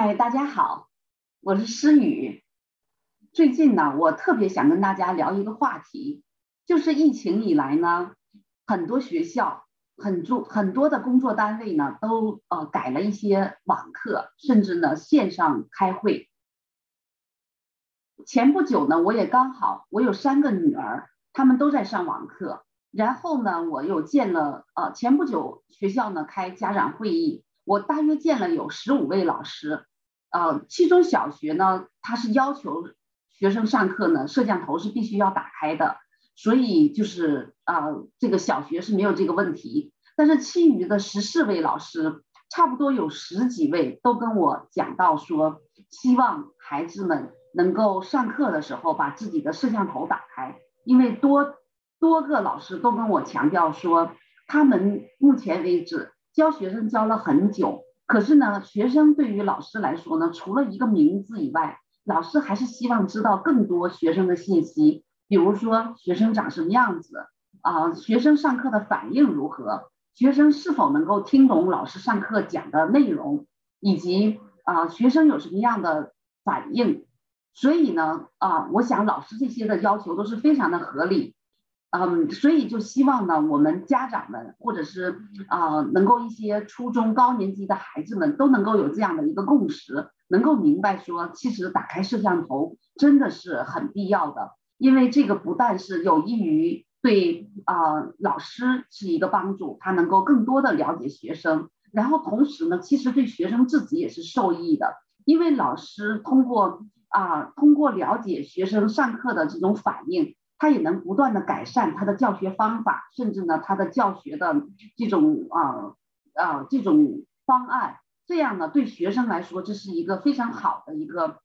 嗨，大家好，我是诗雨。最近呢，我特别想跟大家聊一个话题，就是疫情以来呢，很多学校、很多很多的工作单位呢，都呃改了一些网课，甚至呢线上开会。前不久呢，我也刚好，我有三个女儿，她们都在上网课。然后呢，我又见了呃，前不久学校呢开家长会议。我大约见了有十五位老师，呃，其中小学呢，他是要求学生上课呢，摄像头是必须要打开的，所以就是啊，这个小学是没有这个问题。但是其余的十四位老师，差不多有十几位都跟我讲到说，希望孩子们能够上课的时候把自己的摄像头打开，因为多多个老师都跟我强调说，他们目前为止。教学生教了很久，可是呢，学生对于老师来说呢，除了一个名字以外，老师还是希望知道更多学生的信息，比如说学生长什么样子啊，学生上课的反应如何，学生是否能够听懂老师上课讲的内容，以及啊，学生有什么样的反应。所以呢，啊，我想老师这些的要求都是非常的合理。嗯，所以就希望呢，我们家长们或者是啊，能够一些初中高年级的孩子们都能够有这样的一个共识，能够明白说，其实打开摄像头真的是很必要的，因为这个不但是有益于对啊老师是一个帮助，他能够更多的了解学生，然后同时呢，其实对学生自己也是受益的，因为老师通过啊通过了解学生上课的这种反应。他也能不断的改善他的教学方法，甚至呢，他的教学的这种啊啊这种方案，这样呢，对学生来说，这是一个非常好的一个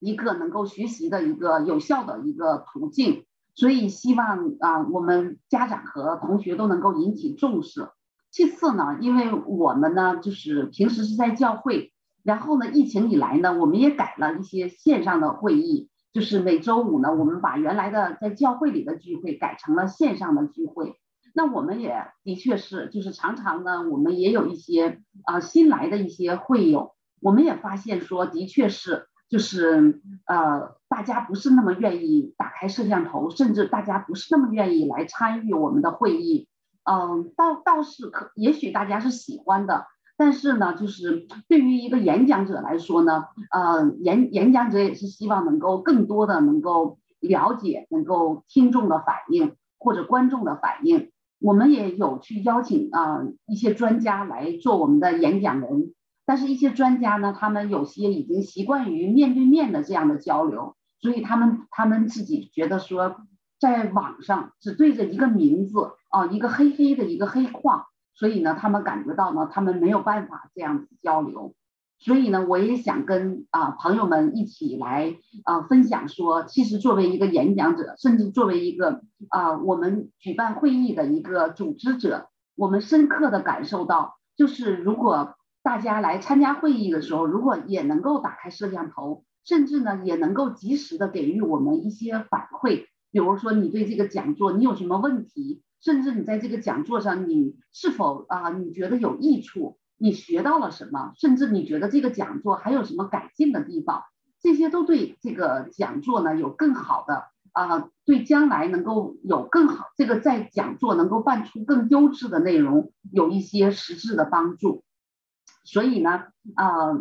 一个能够学习的一个有效的一个途径。所以希望啊，我们家长和同学都能够引起重视。其次呢，因为我们呢，就是平时是在教会，然后呢，疫情以来呢，我们也改了一些线上的会议。就是每周五呢，我们把原来的在教会里的聚会改成了线上的聚会。那我们也的确是，就是常常呢，我们也有一些啊新来的一些会友，我们也发现说，的确是，就是呃，大家不是那么愿意打开摄像头，甚至大家不是那么愿意来参与我们的会议。嗯，倒倒是可，也许大家是喜欢的。但是呢，就是对于一个演讲者来说呢，呃，演演讲者也是希望能够更多的能够了解，能够听众的反应或者观众的反应。我们也有去邀请啊一些专家来做我们的演讲人，但是一些专家呢，他们有些已经习惯于面对面的这样的交流，所以他们他们自己觉得说，在网上只对着一个名字啊，一个黑黑的一个黑框。所以呢，他们感觉到呢，他们没有办法这样子交流。所以呢，我也想跟啊朋友们一起来啊分享说，其实作为一个演讲者，甚至作为一个啊我们举办会议的一个组织者，我们深刻的感受到，就是如果大家来参加会议的时候，如果也能够打开摄像头，甚至呢也能够及时的给予我们一些反馈，比如说你对这个讲座你有什么问题。甚至你在这个讲座上，你是否啊，你觉得有益处？你学到了什么？甚至你觉得这个讲座还有什么改进的地方？这些都对这个讲座呢有更好的啊，对将来能够有更好这个在讲座能够办出更优质的内容有一些实质的帮助。所以呢，啊，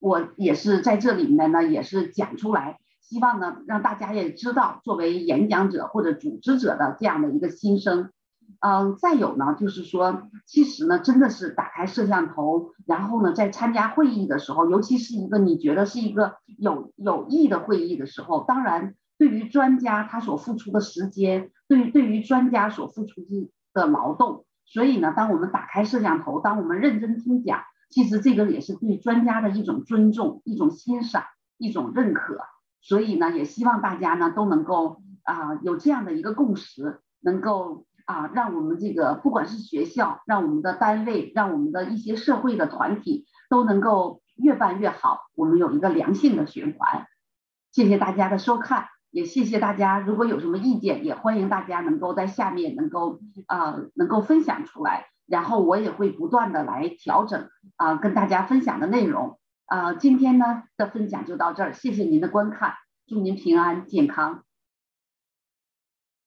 我也是在这里面呢，也是讲出来。希望呢，让大家也知道作为演讲者或者组织者的这样的一个心声。嗯，再有呢，就是说，其实呢，真的是打开摄像头，然后呢，在参加会议的时候，尤其是一个你觉得是一个有有益的会议的时候，当然，对于专家他所付出的时间，对于对于专家所付出的劳动，所以呢，当我们打开摄像头，当我们认真听讲，其实这个也是对专家的一种尊重、一种欣赏、一种认可。所以呢，也希望大家呢都能够啊有这样的一个共识，能够啊让我们这个不管是学校，让我们的单位，让我们的一些社会的团体都能够越办越好，我们有一个良性的循环。谢谢大家的收看，也谢谢大家，如果有什么意见，也欢迎大家能够在下面能够啊能够分享出来，然后我也会不断的来调整啊跟大家分享的内容。啊，今天呢的分享就到这儿，谢谢您的观看，祝您平安健康。